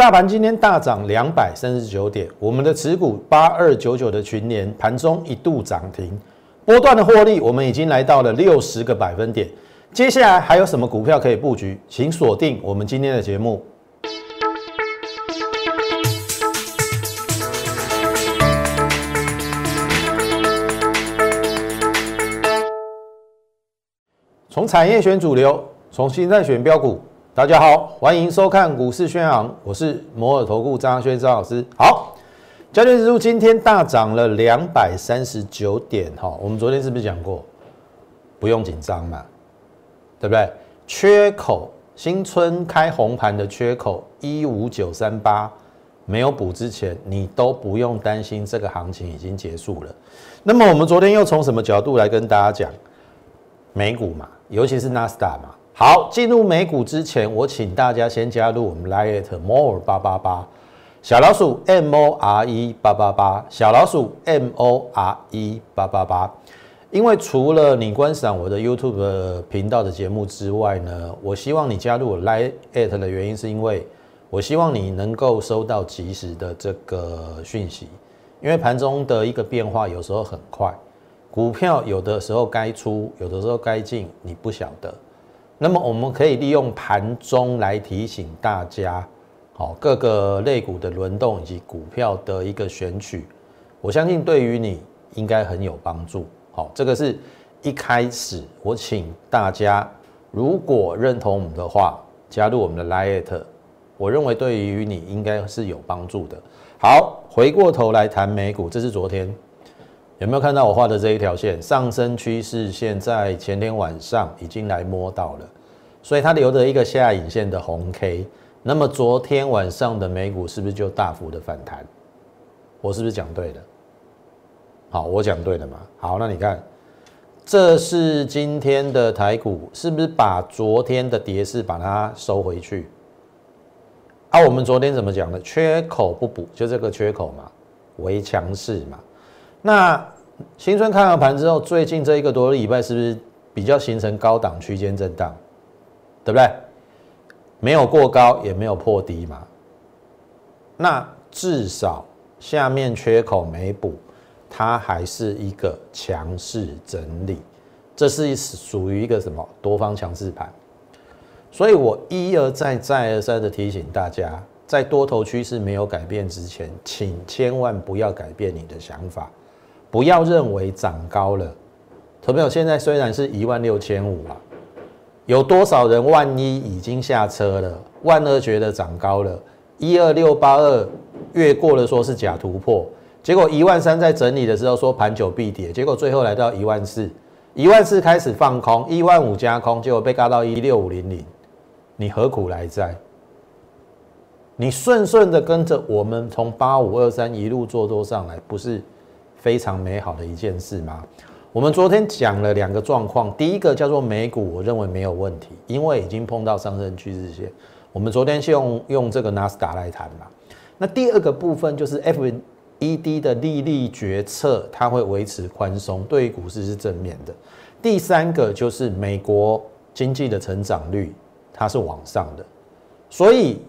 大盘今天大涨两百三十九点，我们的持股八二九九的群联盘中一度涨停，波段的获利我们已经来到了六十个百分点。接下来还有什么股票可以布局？请锁定我们今天的节目。从产业选主流，从新在选标股。大家好，欢迎收看股市宣昂，我是摩尔投顾张轩张老师。好，焦点指数今天大涨了两百三十九点，哈，我们昨天是不是讲过，不用紧张嘛，对不对？缺口新春开红盘的缺口一五九三八没有补之前，你都不用担心这个行情已经结束了。那么我们昨天又从什么角度来跟大家讲美股嘛，尤其是纳斯达嘛？好，进入美股之前，我请大家先加入我们 Lite More 八八八小老鼠 M O R E 八八八小老鼠 M O R E 八八八。因为除了你观赏我的 YouTube 频道的节目之外呢，我希望你加入我 Lite 的原因是因为我希望你能够收到及时的这个讯息，因为盘中的一个变化有时候很快，股票有的时候该出，有的时候该进，你不晓得。那么我们可以利用盘中来提醒大家，好各个类股的轮动以及股票的一个选取，我相信对于你应该很有帮助。好，这个是一开始我请大家，如果认同我们的话，加入我们的 liet，我认为对于你应该是有帮助的。好，回过头来谈美股，这是昨天有没有看到我画的这一条线上升趋势线，在前天晚上已经来摸到了。所以它留着一个下影线的红 K，那么昨天晚上的美股是不是就大幅的反弹？我是不是讲对了？好，我讲对了嘛？好，那你看，这是今天的台股，是不是把昨天的跌势把它收回去？啊，我们昨天怎么讲的？缺口不补，就这个缺口嘛，为强势嘛。那新春开完盘之后，最近这一个多礼拜是不是比较形成高档区间震荡？对不对？没有过高，也没有破低嘛。那至少下面缺口没补，它还是一个强势整理。这是属于一个什么多方强势盘？所以我一而再、再而三的提醒大家，在多头趋势没有改变之前，请千万不要改变你的想法，不要认为涨高了。投票现在虽然是一万六千五啊。有多少人万一已经下车了？万二觉得涨高了，一二六八二越过了，说是假突破，结果一万三在整理的时候说盘久必跌，结果最后来到一万四，一万四开始放空，一万五加空，结果被嘎到一六五零零，你何苦来哉？你顺顺的跟着我们从八五二三一路做多上来，不是非常美好的一件事吗？我们昨天讲了两个状况，第一个叫做美股，我认为没有问题，因为已经碰到上升趋势线。我们昨天是用用这个纳斯达来谈嘛。那第二个部分就是 F E D 的利率决策，它会维持宽松，对于股市是正面的。第三个就是美国经济的成长率，它是往上的，所以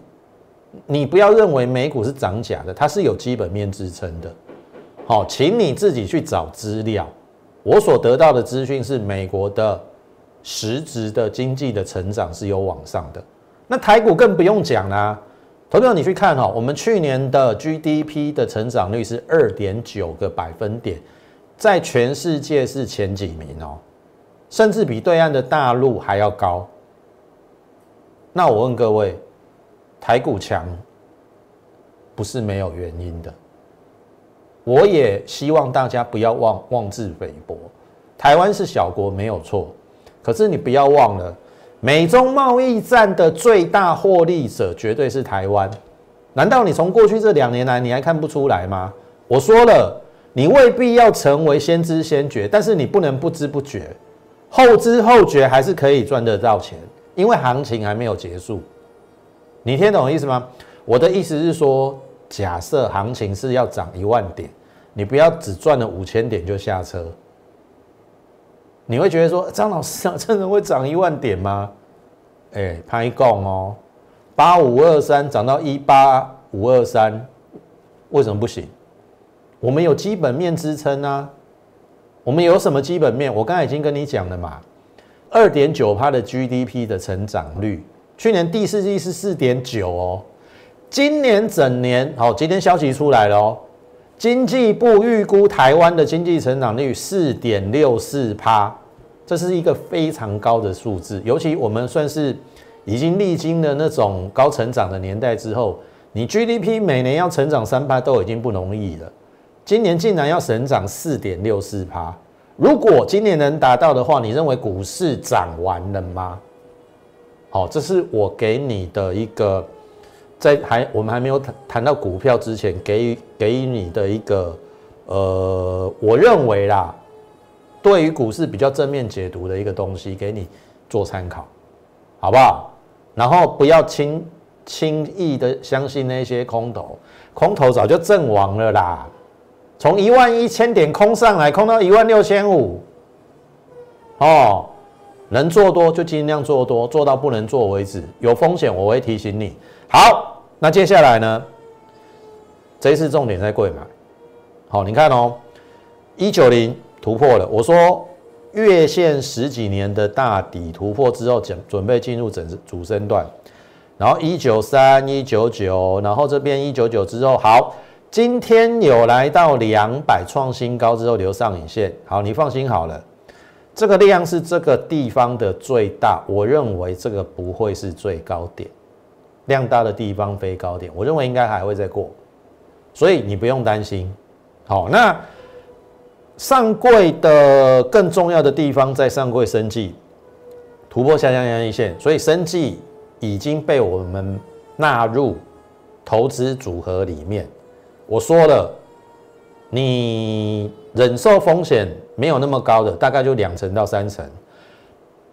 你不要认为美股是涨假的，它是有基本面支撑的。好，请你自己去找资料。我所得到的资讯是，美国的实质的经济的成长是有往上的。那台股更不用讲啦，投票你去看哈，我们去年的 GDP 的成长率是二点九个百分点，在全世界是前几名哦，甚至比对岸的大陆还要高。那我问各位，台股强不是没有原因的。我也希望大家不要妄妄自菲薄，台湾是小国没有错，可是你不要忘了，美中贸易战的最大获利者绝对是台湾。难道你从过去这两年来你还看不出来吗？我说了，你未必要成为先知先觉，但是你不能不知不觉，后知后觉还是可以赚得到钱，因为行情还没有结束。你听懂意思吗？我的意思是说。假设行情是要涨一万点，你不要只赚了五千点就下车。你会觉得说，张老师真的会涨一万点吗？哎，拍供哦，八五二三涨到一八五二三，为什么不行？我们有基本面支撑啊。我们有什么基本面？我刚才已经跟你讲了嘛，二点九趴的 GDP 的成长率，去年第四季是四点九哦，今年整年好，今天消息出来了哦，经济部预估台湾的经济成长率四点六四趴，这是一个非常高的数字，尤其我们算是已经历经了那种高成长的年代之后，你 GDP 每年要成长三趴都已经不容易了。今年竟然要省长四点六四趴，如果今年能达到的话，你认为股市涨完了吗？好，这是我给你的一个，在还我们还没有谈谈到股票之前，给予给予你的一个，呃，我认为啦，对于股市比较正面解读的一个东西，给你做参考，好不好？然后不要轻轻易的相信那些空头，空头早就阵亡了啦。从一万一千点空上来，空到一万六千五，哦，能做多就尽量做多，做到不能做为止。有风险我会提醒你。好，那接下来呢？这一次重点在贵买。好，你看哦，一九零突破了。我说月线十几年的大底突破之后，准准备进入整主升段。然后一九三、一九九，然后这边一九九之后，好。今天有来到两百创新高之后留上影线，好，你放心好了，这个量是这个地方的最大，我认为这个不会是最高点，量大的地方飞高点，我认为应该还会再过，所以你不用担心。好，那上柜的更重要的地方在上柜升绩突破下降压力线，所以升绩已经被我们纳入投资组合里面。我说了，你忍受风险没有那么高的，大概就两成到三成，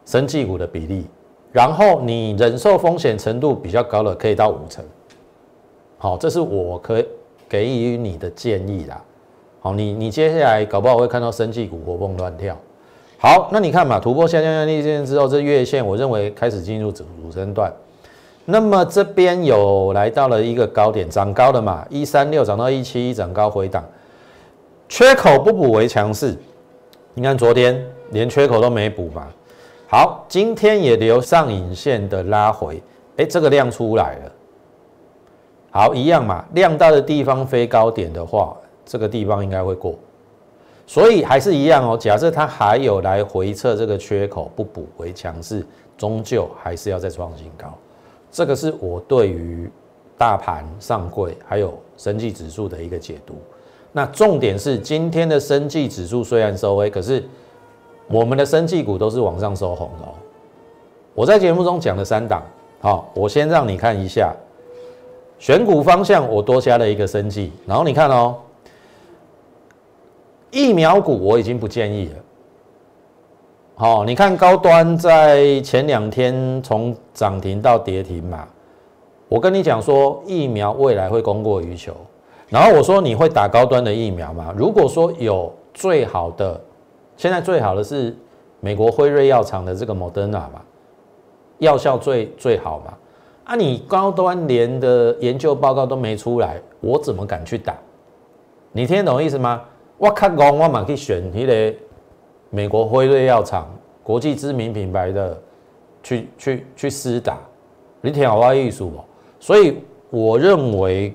生技股的比例。然后你忍受风险程度比较高的，可以到五成。好，这是我可给予你的建议啦。好，你你接下来搞不好会看到生技股活蹦乱跳。好，那你看嘛，突破下降压力线之后，这月线我认为开始进入主主升段。那么这边有来到了一个高点，涨高的嘛，一三六涨到一七一，涨高回档，缺口不补为强势。你看昨天连缺口都没补嘛，好，今天也留上影线的拉回，哎，这个量出来了，好，一样嘛，量大的地方飞高点的话，这个地方应该会过，所以还是一样哦。假设它还有来回测这个缺口不补回强势，终究还是要再创新高。这个是我对于大盘上柜还有生技指数的一个解读。那重点是今天的生技指数虽然收微，可是我们的生技股都是往上收红的哦。我在节目中讲了三档，好，我先让你看一下选股方向，我多加了一个生技。然后你看哦，疫苗股我已经不建议了。好，你看高端在前两天从涨停到跌停嘛，我跟你讲说疫苗未来会供过于求，然后我说你会打高端的疫苗吗？如果说有最好的，现在最好的是美国辉瑞药厂的这个 Moderna 嘛，药效最最好嘛，啊，你高端连的研究报告都没出来，我怎么敢去打？你听得懂意思吗？我看讲我嘛去选一个。美国辉瑞药厂，国际知名品牌的，去去去施打，你听好话艺术不？所以我认为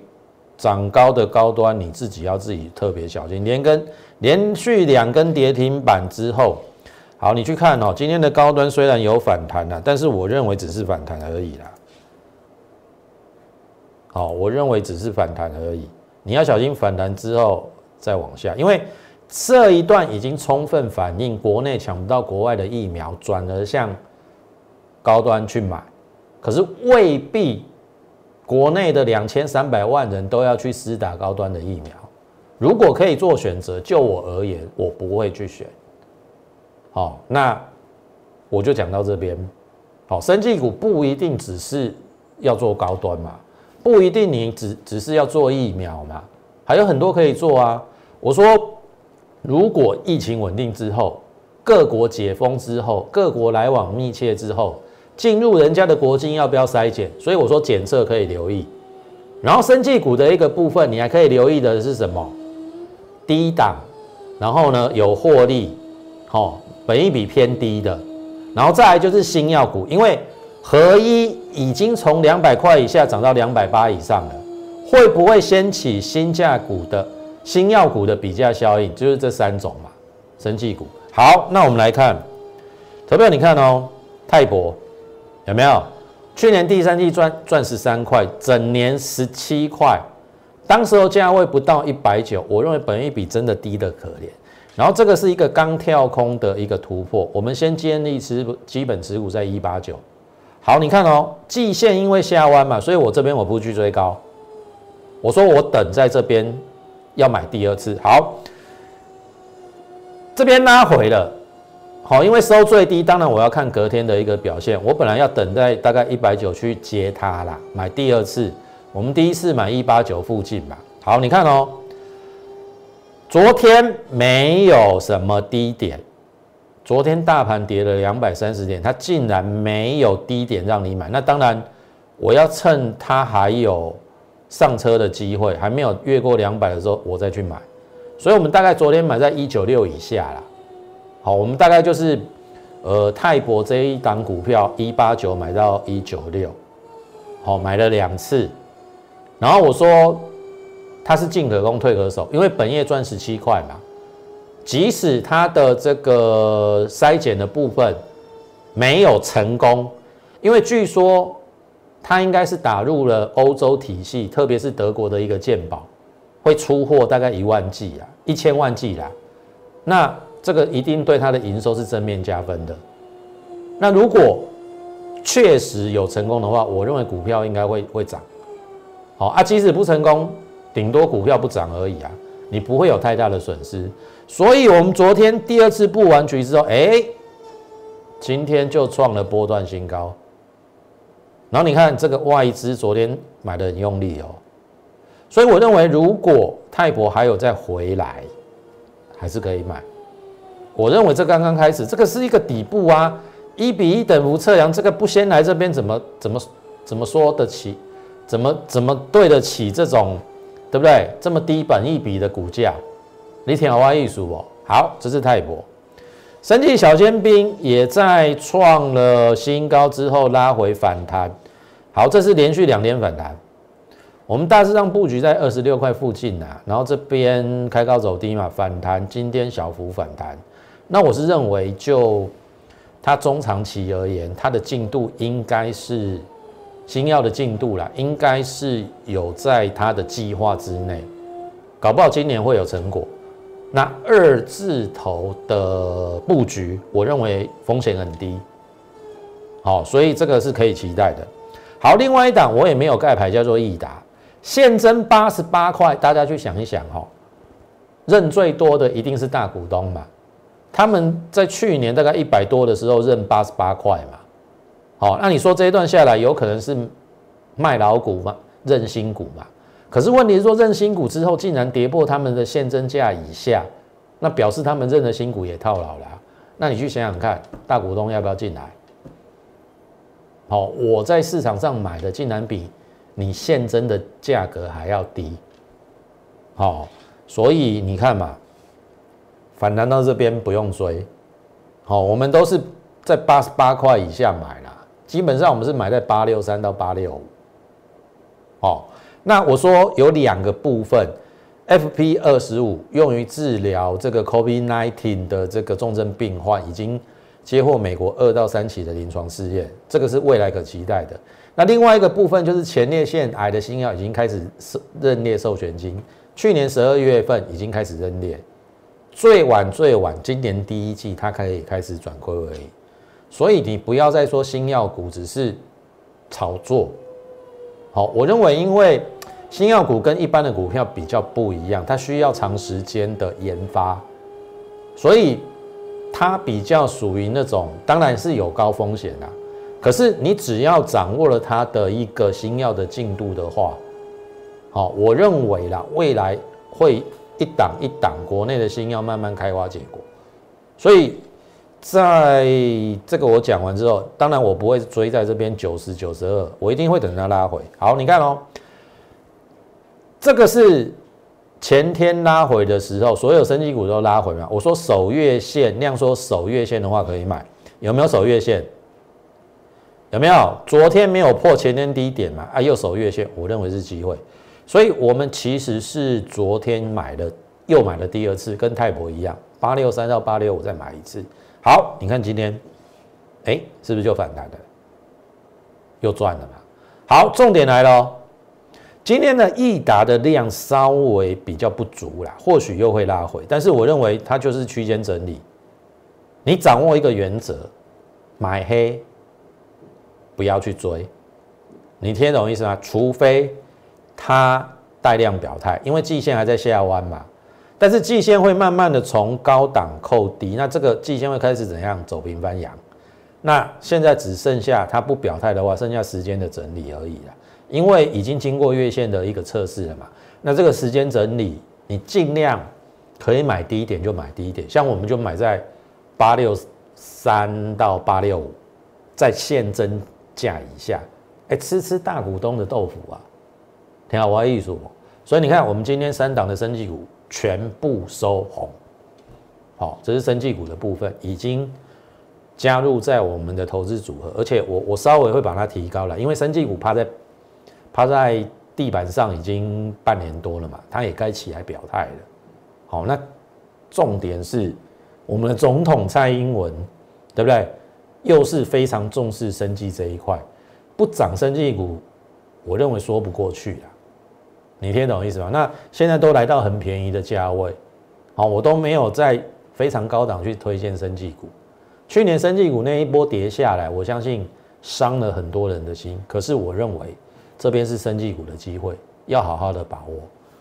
涨高的高端，你自己要自己特别小心。连跟连续两根跌停板之后，好，你去看哦，今天的高端虽然有反弹了，但是我认为只是反弹而已啦。好，我认为只是反弹而已，你要小心反弹之后再往下，因为。这一段已经充分反映国内抢不到国外的疫苗，转而向高端去买。可是未必国内的两千三百万人都要去施打高端的疫苗。如果可以做选择，就我而言，我不会去选。好，那我就讲到这边。好，生技股不一定只是要做高端嘛，不一定你只只是要做疫苗嘛，还有很多可以做啊。我说。如果疫情稳定之后，各国解封之后，各国来往密切之后，进入人家的国金要不要筛检？所以我说检测可以留意。然后生技股的一个部分，你还可以留意的是什么？低档，然后呢有获利，好，本益比偏低的，然后再来就是新药股，因为合一已经从两百块以下涨到两百八以上了，会不会掀起新价股的新药股的比价效应？就是这三种嘛，生技股。好，那我们来看，投票你看哦，泰博有没有？去年第三季赚赚十三块，整年十七块。当时候价位不到一百九，我认为本一比真的低的可怜。然后这个是一个刚跳空的一个突破，我们先建立持基本持股在一八九。好，你看哦，季线因为下弯嘛，所以我这边我不去追高，我说我等在这边要买第二次。好，这边拉回了，好，因为收最低，当然我要看隔天的一个表现。我本来要等在大概一百九去接它啦，买第二次。我们第一次买一八九附近吧。好，你看哦，昨天没有什么低点，昨天大盘跌了两百三十点，它竟然没有低点让你买。那当然，我要趁它还有上车的机会，还没有越过两百的时候，我再去买。所以，我们大概昨天买在一九六以下啦。好，我们大概就是呃泰博这一档股票一八九买到一九六，好，买了两次。然后我说，它是进可攻退可守，因为本业赚十七块嘛，即使它的这个筛检的部分没有成功，因为据说它应该是打入了欧洲体系，特别是德国的一个鉴宝，会出货大概一万剂啊，一千万剂啦，那这个一定对它的营收是正面加分的。那如果确实有成功的话，我认为股票应该会会涨。好啊，即使不成功，顶多股票不涨而已啊，你不会有太大的损失。所以，我们昨天第二次布完局之后，哎，今天就创了波段新高。然后你看这个外资昨天买的很用力哦，所以我认为如果泰博还有再回来，还是可以买。我认为这刚刚开始，这个是一个底部啊，一比一等幅测量，这个不先来这边怎么怎么怎么说得起？怎么怎么对得起这种，对不对？这么低本一比的股价，你挺好玩艺术哦。好，这是泰博，神奇小尖兵也在创了新高之后拉回反弹。好，这是连续两天反弹。我们大致上布局在二十六块附近啊，然后这边开高走低嘛，反弹，今天小幅反弹。那我是认为，就它中长期而言，它的进度应该是。新药的进度啦，应该是有在他的计划之内，搞不好今年会有成果。那二字头的布局，我认为风险很低，好，所以这个是可以期待的。好，另外一档我也没有盖牌，叫做益达，现增八十八块，大家去想一想哈，认最多的一定是大股东嘛，他们在去年大概一百多的时候认八十八块嘛。好，那你说这一段下来有可能是卖老股嘛，认新股嘛？可是问题是说认新股之后竟然跌破他们的现增价以下，那表示他们认的新股也套牢了。那你去想想看，大股东要不要进来？好，我在市场上买的竟然比你现增的价格还要低。好，所以你看嘛，反弹到这边不用追。好，我们都是在八十八块以下买了。基本上我们是买在八六三到八六五，哦，那我说有两个部分，FP 二十五用于治疗这个 COVID nineteen 的这个重症病患，已经接获美国二到三期的临床试验，这个是未来可期待的。那另外一个部分就是前列腺癌的新药已经开始认列授权金，去年十二月份已经开始认列，最晚最晚今年第一季它可以开始转亏为。所以你不要再说新药股只是炒作，好，我认为因为新药股跟一般的股票比较不一样，它需要长时间的研发，所以它比较属于那种当然是有高风险的，可是你只要掌握了它的一个新药的进度的话，好，我认为啦，未来会一档一档国内的新药慢慢开花结果，所以。在这个我讲完之后，当然我不会追在这边九十九十二，我一定会等它拉回。好，你看哦，这个是前天拉回的时候，所有升级股都拉回嘛。我说守月线，那样说守月线的话可以买，有没有守月线？有没有？昨天没有破前天低点嘛？啊，又守月线，我认为是机会。所以我们其实是昨天买的，又买了第二次，跟泰博一样，八六三到八六五再买一次。好，你看今天，哎，是不是就反弹了？又赚了嘛？好，重点来了，今天的益达的量稍微比较不足啦，或许又会拉回，但是我认为它就是区间整理。你掌握一个原则，买黑，不要去追。你听懂意思吗？除非。它带量表态，因为季线还在下弯嘛，但是季线会慢慢的从高档扣低，那这个季线会开始怎样走平翻阳？那现在只剩下它不表态的话，剩下时间的整理而已了，因为已经经过月线的一个测试了嘛。那这个时间整理，你尽量可以买低一点就买低一点，像我们就买在八六三到八六五，在现增价以下，哎，吃吃大股东的豆腐啊。挺好，我艺术。所以你看，我们今天三档的生技股全部收红，好，这是生技股的部分，已经加入在我们的投资组合，而且我我稍微会把它提高了，因为生技股趴在趴在地板上已经半年多了嘛，它也该起来表态了。好，那重点是我们的总统蔡英文，对不对？又是非常重视生技这一块，不涨生技股，我认为说不过去了。你听懂意思吗？那现在都来到很便宜的价位，好，我都没有在非常高档去推荐生技股。去年生技股那一波跌下来，我相信伤了很多人的心。可是我认为这边是生技股的机会，要好好的把握。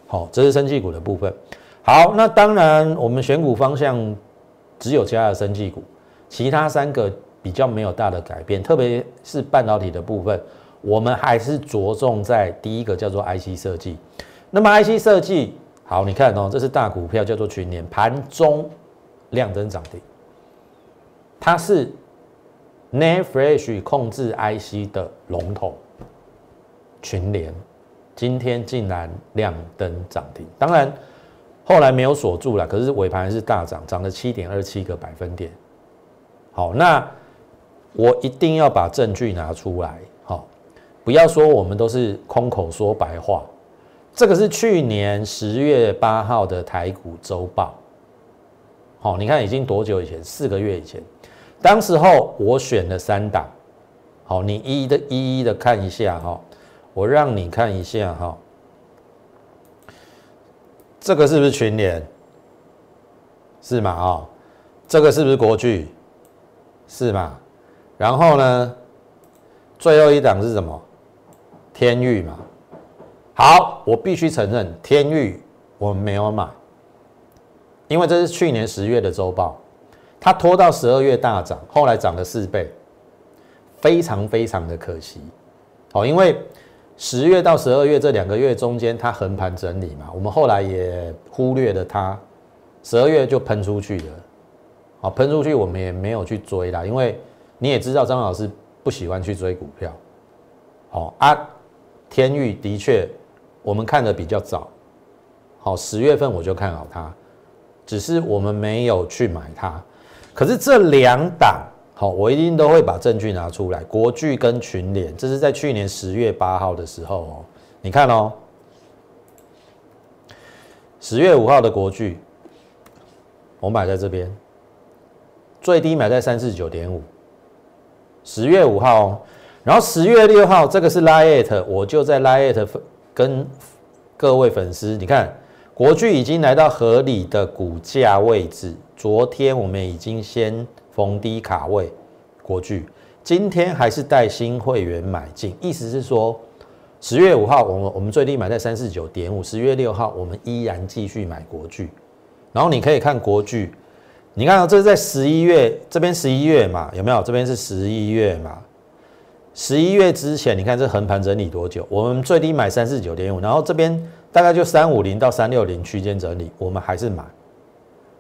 好，这是生技股的部分。好，那当然我们选股方向只有加了生技股，其他三个比较没有大的改变，特别是半导体的部分。我们还是着重在第一个叫做 IC 设计。那么 IC 设计好，你看哦，这是大股票叫做群联，盘中量增涨停。它是 Nanfresh 控制 IC 的龙头群联，今天竟然亮灯涨停。当然后来没有锁住了，可是尾盘是大涨，涨了七点二七个百分点。好，那我一定要把证据拿出来。不要说我们都是空口说白话，这个是去年十月八号的台股周报。好，你看已经多久以前？四个月以前，当时候我选了三档。好，你一一的一一的看一下哈，我让你看一下哈，这个是不是群联？是嘛？啊，这个是不是国巨？是嘛？然后呢，最后一档是什么？天域嘛，好，我必须承认，天域我没有买，因为这是去年十月的周报，它拖到十二月大涨，后来涨了四倍，非常非常的可惜。好，因为十月到十二月这两个月中间，它横盘整理嘛，我们后来也忽略了它，十二月就喷出去了，好，喷出去我们也没有去追啦，因为你也知道张老师不喜欢去追股票，好啊。天域的确，我们看的比较早，好，十月份我就看好它，只是我们没有去买它。可是这两档，好，我一定都会把证据拿出来。国巨跟群联，这是在去年十月八号的时候哦，你看哦，十月五号的国巨，我买在这边，最低买在三四九点五，十月五号。然后十月六号，这个是 Lite，我就在 Lite 跟各位粉丝，你看国巨已经来到合理的股价位置。昨天我们已经先逢低卡位国巨，今天还是带新会员买进，意思是说十月五号我们我们最低买在三四九点五，十月六号我们依然继续买国巨。然后你可以看国巨，你看这是在十一月这边十一月嘛，有没有？这边是十一月嘛？十一月之前，你看这横盘整理多久？我们最低买三四九点五，然后这边大概就三五零到三六零区间整理，我们还是买。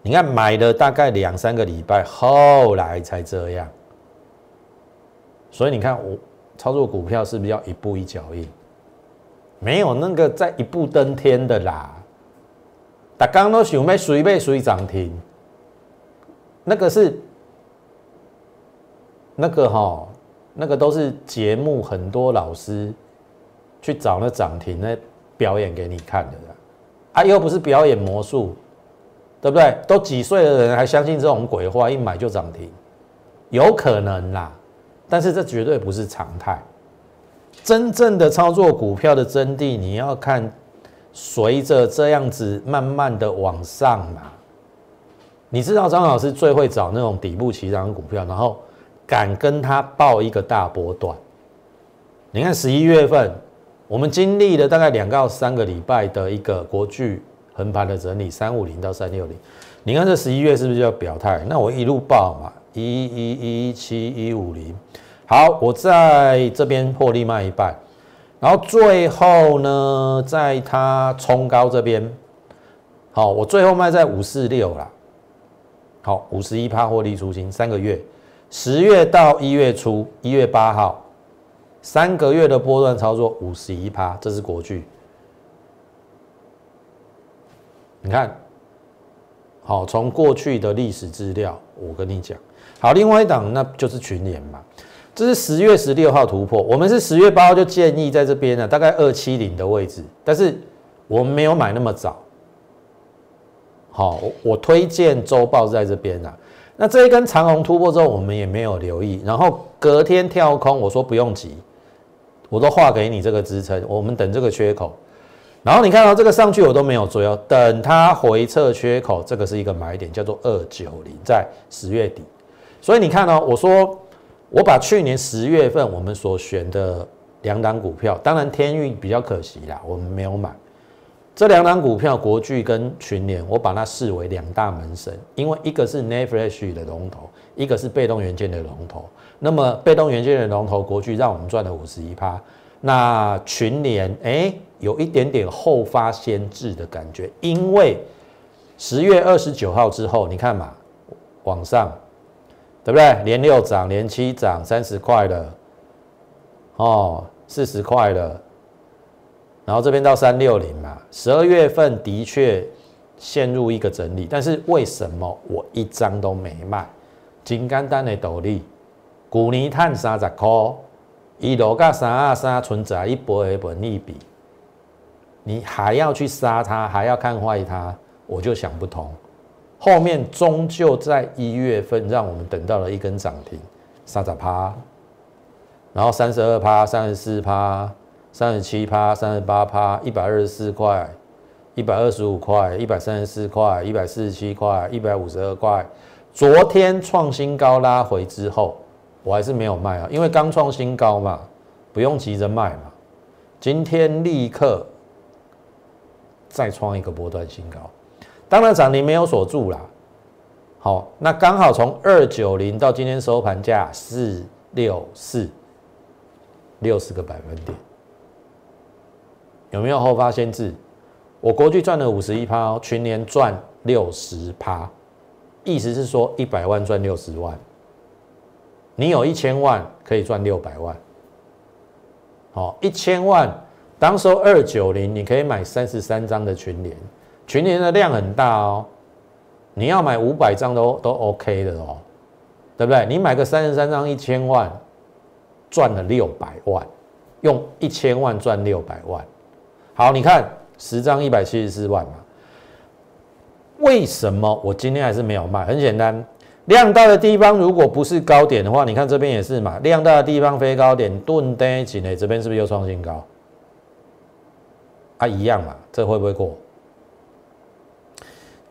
你看买了大概两三个礼拜，后来才这样。所以你看我操作股票是不是要一步一脚印？没有那个在一步登天的啦。大刚都想要随便随涨停，那个是那个哈，那个都是节目很多老师去找那涨停那表演给你看的。啊，又不是表演魔术。对不对？都几岁的人还相信这种鬼话？一买就涨停，有可能啦，但是这绝对不是常态。真正的操作股票的真谛，你要看随着这样子慢慢的往上嘛。你知道张老师最会找那种底部起涨的股票，然后敢跟他报一个大波段。你看十一月份，我们经历了大概两到三个礼拜的一个国剧。横盘的整理，三五零到三六零，你看这十一月是不是就要表态？那我一路报嘛，一一一七一五零，好，我在这边破利卖一半，然后最后呢，在它冲高这边，好，我最后卖在五四六啦，好，五十一趴获利出清，三个月，十月到一月初，一月八号，三个月的波段操作五十一趴，这是国巨。你看，好，从过去的历史资料，我跟你讲，好，另外一档那就是群联嘛，这是十月十六号突破，我们是十月八号就建议在这边呢，大概二七零的位置，但是我们没有买那么早，好，我推荐周报在这边啊，那这一根长虹突破之后，我们也没有留意，然后隔天跳空，我说不用急，我都画给你这个支撑，我们等这个缺口。然后你看到这个上去我都没有追哦，等它回撤缺口，这个是一个买点，叫做二九零，在十月底。所以你看哦，我说我把去年十月份我们所选的两档股票，当然天运比较可惜啦，我们没有买这两档股票，国巨跟群联，我把它视为两大门神，因为一个是 n e f r e s h 的龙头，一个是被动元件的龙头。那么被动元件的龙头国巨让我们赚了五十一趴。那群联哎，有一点点后发先至的感觉，因为十月二十九号之后，你看嘛，往上，对不对？连六涨，连七涨，三十块了，哦，四十块了，然后这边到三六零嘛，十二月份的确陷入一个整理，但是为什么我一张都没卖？金刚单的斗笠，古尼碳三十块。一楼价三二三存在一波一本利比，你还要去杀它，还要看坏它，我就想不通。后面终究在一月份让我们等到了一根涨停，三十趴，然后三十二趴、三十四趴、三十七趴、三十八趴、一百二十四块、一百二十五块、一百三十四块、一百四十七块、一百五十二块。昨天创新高拉回之后。我还是没有卖啊，因为刚创新高嘛，不用急着卖嘛。今天立刻再创一个波段新高，当然涨停没有锁住啦。好，那刚好从二九零到今天收盘价四六四，六十个百分点，有没有后发先至？我国际赚了五十一趴，群年赚六十趴，意思是说一百万赚六十万。你有一千万可以赚六百万，好，一千万当收二九零，你可以买三十三张的群联，群联的量很大哦，你要买五百张都都 OK 的哦，对不对？你买个三十三张一千万，赚了六百万，用一千万赚六百万，好，你看十张一百七十四万嘛，为什么我今天还是没有卖？很简单。量大的地方如果不是高点的话，你看这边也是嘛。量大的地方非高点，钝单起呢，这边是不是又创新高？啊，一样嘛，这会不会过？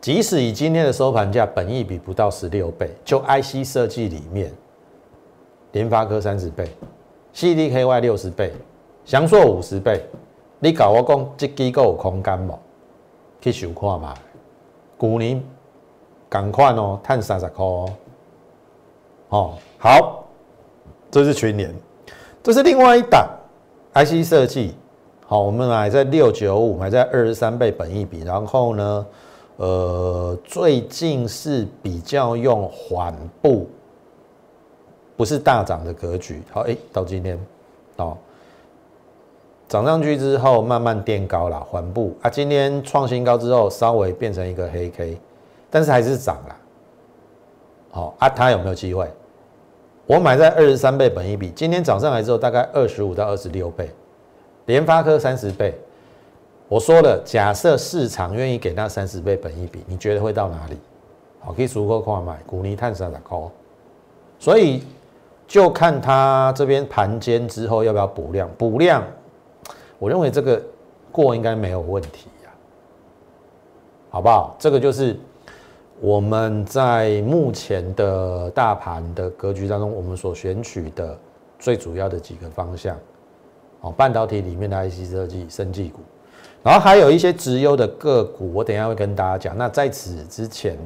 即使以今天的收盘价，本益比不到十六倍，就 IC 设计里面，联发科三十倍，CDKY 六十倍，翔硕五十倍，你搞我讲这机构有空间无？去想看嘛，去年。赶快哦，碳三十块哦，好，这是群联，这是另外一档 IC 设计，好，我们买在六九五，买在二十三倍本益比，然后呢，呃，最近是比较用缓步，不是大涨的格局。好，哎，到今天，哦，涨上去之后慢慢垫高了，缓步啊。今天创新高之后，稍微变成一个黑 K，但是还是涨了。好啊，它有没有机会？我买在二十三倍本一比，今天涨上来之后，大概二十五到二十六倍。联发科三十倍，我说了，假设市场愿意给那三十倍本一比，你觉得会到哪里？好，可以足够快买，股尼碳三的高，所以就看它这边盘间之后要不要补量，补量，我认为这个过应该没有问题呀，好不好？这个就是我们在目前的大盘的格局当中，我们所选取的最主要的几个方向。哦，半导体里面的 IC 设计、生技股，然后还有一些直优的个股，我等下会跟大家讲。那在此之前，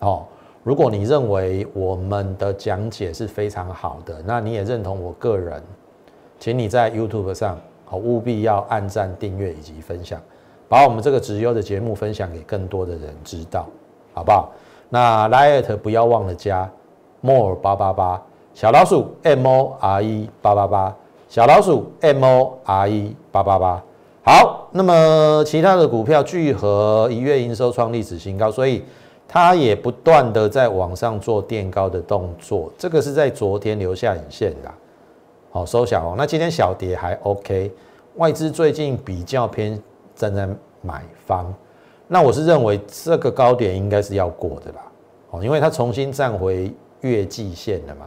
哦，如果你认为我们的讲解是非常好的，那你也认同我个人，请你在 YouTube 上，哦，务必要按赞、订阅以及分享，把我们这个直优的节目分享给更多的人知道，好不好？那 Light 不要忘了加 More 八八八小老鼠 M O R E 八八八。小老鼠 M O R E 八八八，好，那么其他的股票聚合一月营收创历史新高，所以它也不断的在往上做垫高的动作，这个是在昨天留下影线的，好收小红，那今天小跌还 OK，外资最近比较偏站在买方，那我是认为这个高点应该是要过的啦，哦，因为它重新站回月季线了嘛，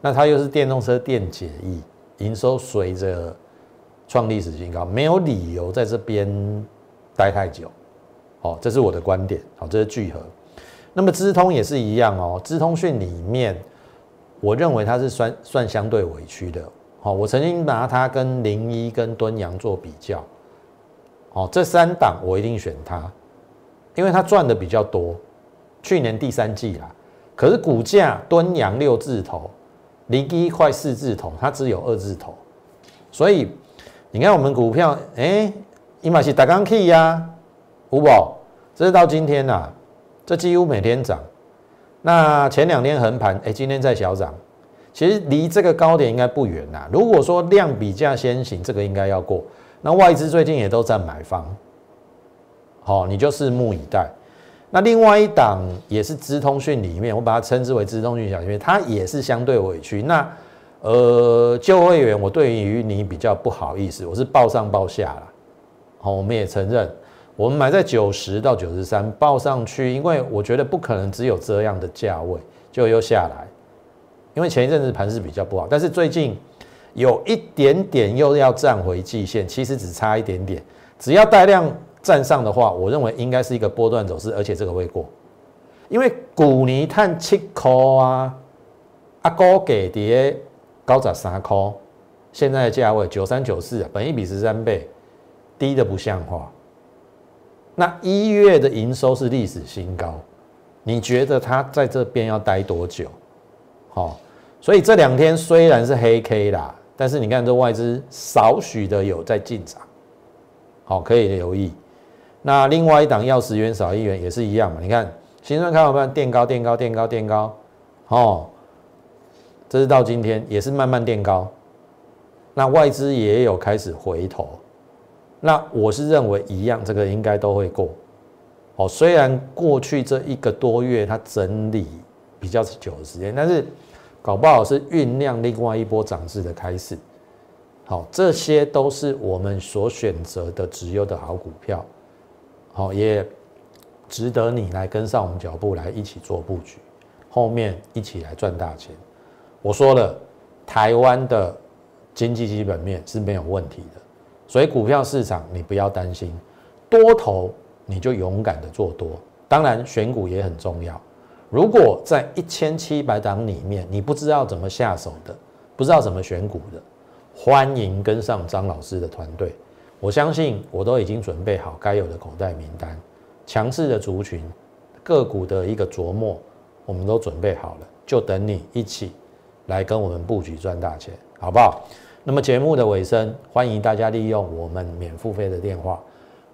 那它又是电动车电解液。营收随着创历史新高，没有理由在这边待太久。哦，这是我的观点。好，这是聚合。那么资通也是一样哦。资通讯里面，我认为它是算算相对委屈的。好，我曾经拿它跟零一跟敦阳做比较。哦，这三档我一定选它，因为它赚的比较多。去年第三季啦，可是股价敦阳六字头。零一块四字头，它只有二字头，所以你看我们股票，哎，伊玛是打刚 key 呀，五宝，这是到今天呐，这几乎每天涨。那前两天横盘，哎，今天在小涨，其实离这个高点应该不远呐。如果说量比价先行，这个应该要过。那外资最近也都在买方，好，你就拭目以待。那另外一档也是资通讯里面，我把它称之为资通讯小因为它也是相对委屈。那呃，旧会员，我对于你比较不好意思，我是报上报下了。好，我们也承认，我们买在九十到九十三报上去，因为我觉得不可能只有这样的价位就又下来，因为前一阵子盘势比较不好，但是最近有一点点又要站回季线，其实只差一点点，只要带量。站上的话，我认为应该是一个波段走势，而且这个会过，因为股泥碳七块啊，阿哥给跌高涨三块，现在的价位九三九四，本一比十三倍，低的不像话。那一月的营收是历史新高，你觉得它在这边要待多久？好，所以这两天虽然是黑 K 啦，但是你看这外资少许的有在进场，好，可以留意。那另外一档要十元少一元也是一样嘛？你看，新春开盘盘垫高、垫高、垫高、垫高，哦，这是到今天也是慢慢垫高。那外资也有开始回头，那我是认为一样，这个应该都会过。哦，虽然过去这一个多月它整理比较久的时间，但是搞不好是酝酿另外一波涨势的开始。好，这些都是我们所选择的直优的好股票。好，也值得你来跟上我们脚步来一起做布局，后面一起来赚大钱。我说了，台湾的经济基本面是没有问题的，所以股票市场你不要担心，多头你就勇敢的做多。当然选股也很重要。如果在一千七百档里面你不知道怎么下手的，不知道怎么选股的，欢迎跟上张老师的团队。我相信我都已经准备好该有的口袋名单，强势的族群个股的一个琢磨，我们都准备好了，就等你一起来跟我们布局赚大钱，好不好？那么节目的尾声，欢迎大家利用我们免付费的电话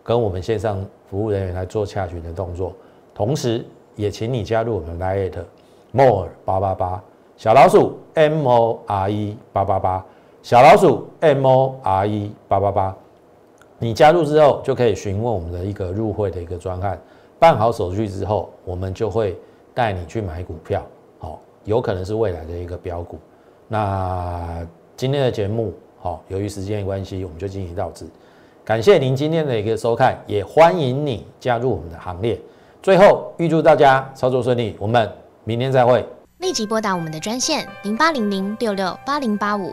跟我们线上服务人员来做洽询的动作，同时也请你加入我们 Lite More 八八八小老鼠 M O R E 八八八小老鼠 M O R E 八八八，你加入之后就可以询问我们的一个入会的一个专案，办好手续之后，我们就会带你去买股票，好，有可能是未来的一个标股。那今天的节目，好，由于时间的关系，我们就进行到此。感谢您今天的一个收看，也欢迎你加入我们的行列。最后，预祝大家操作顺利，我们明天再会。立即拨打我们的专线零八零零六六八零八五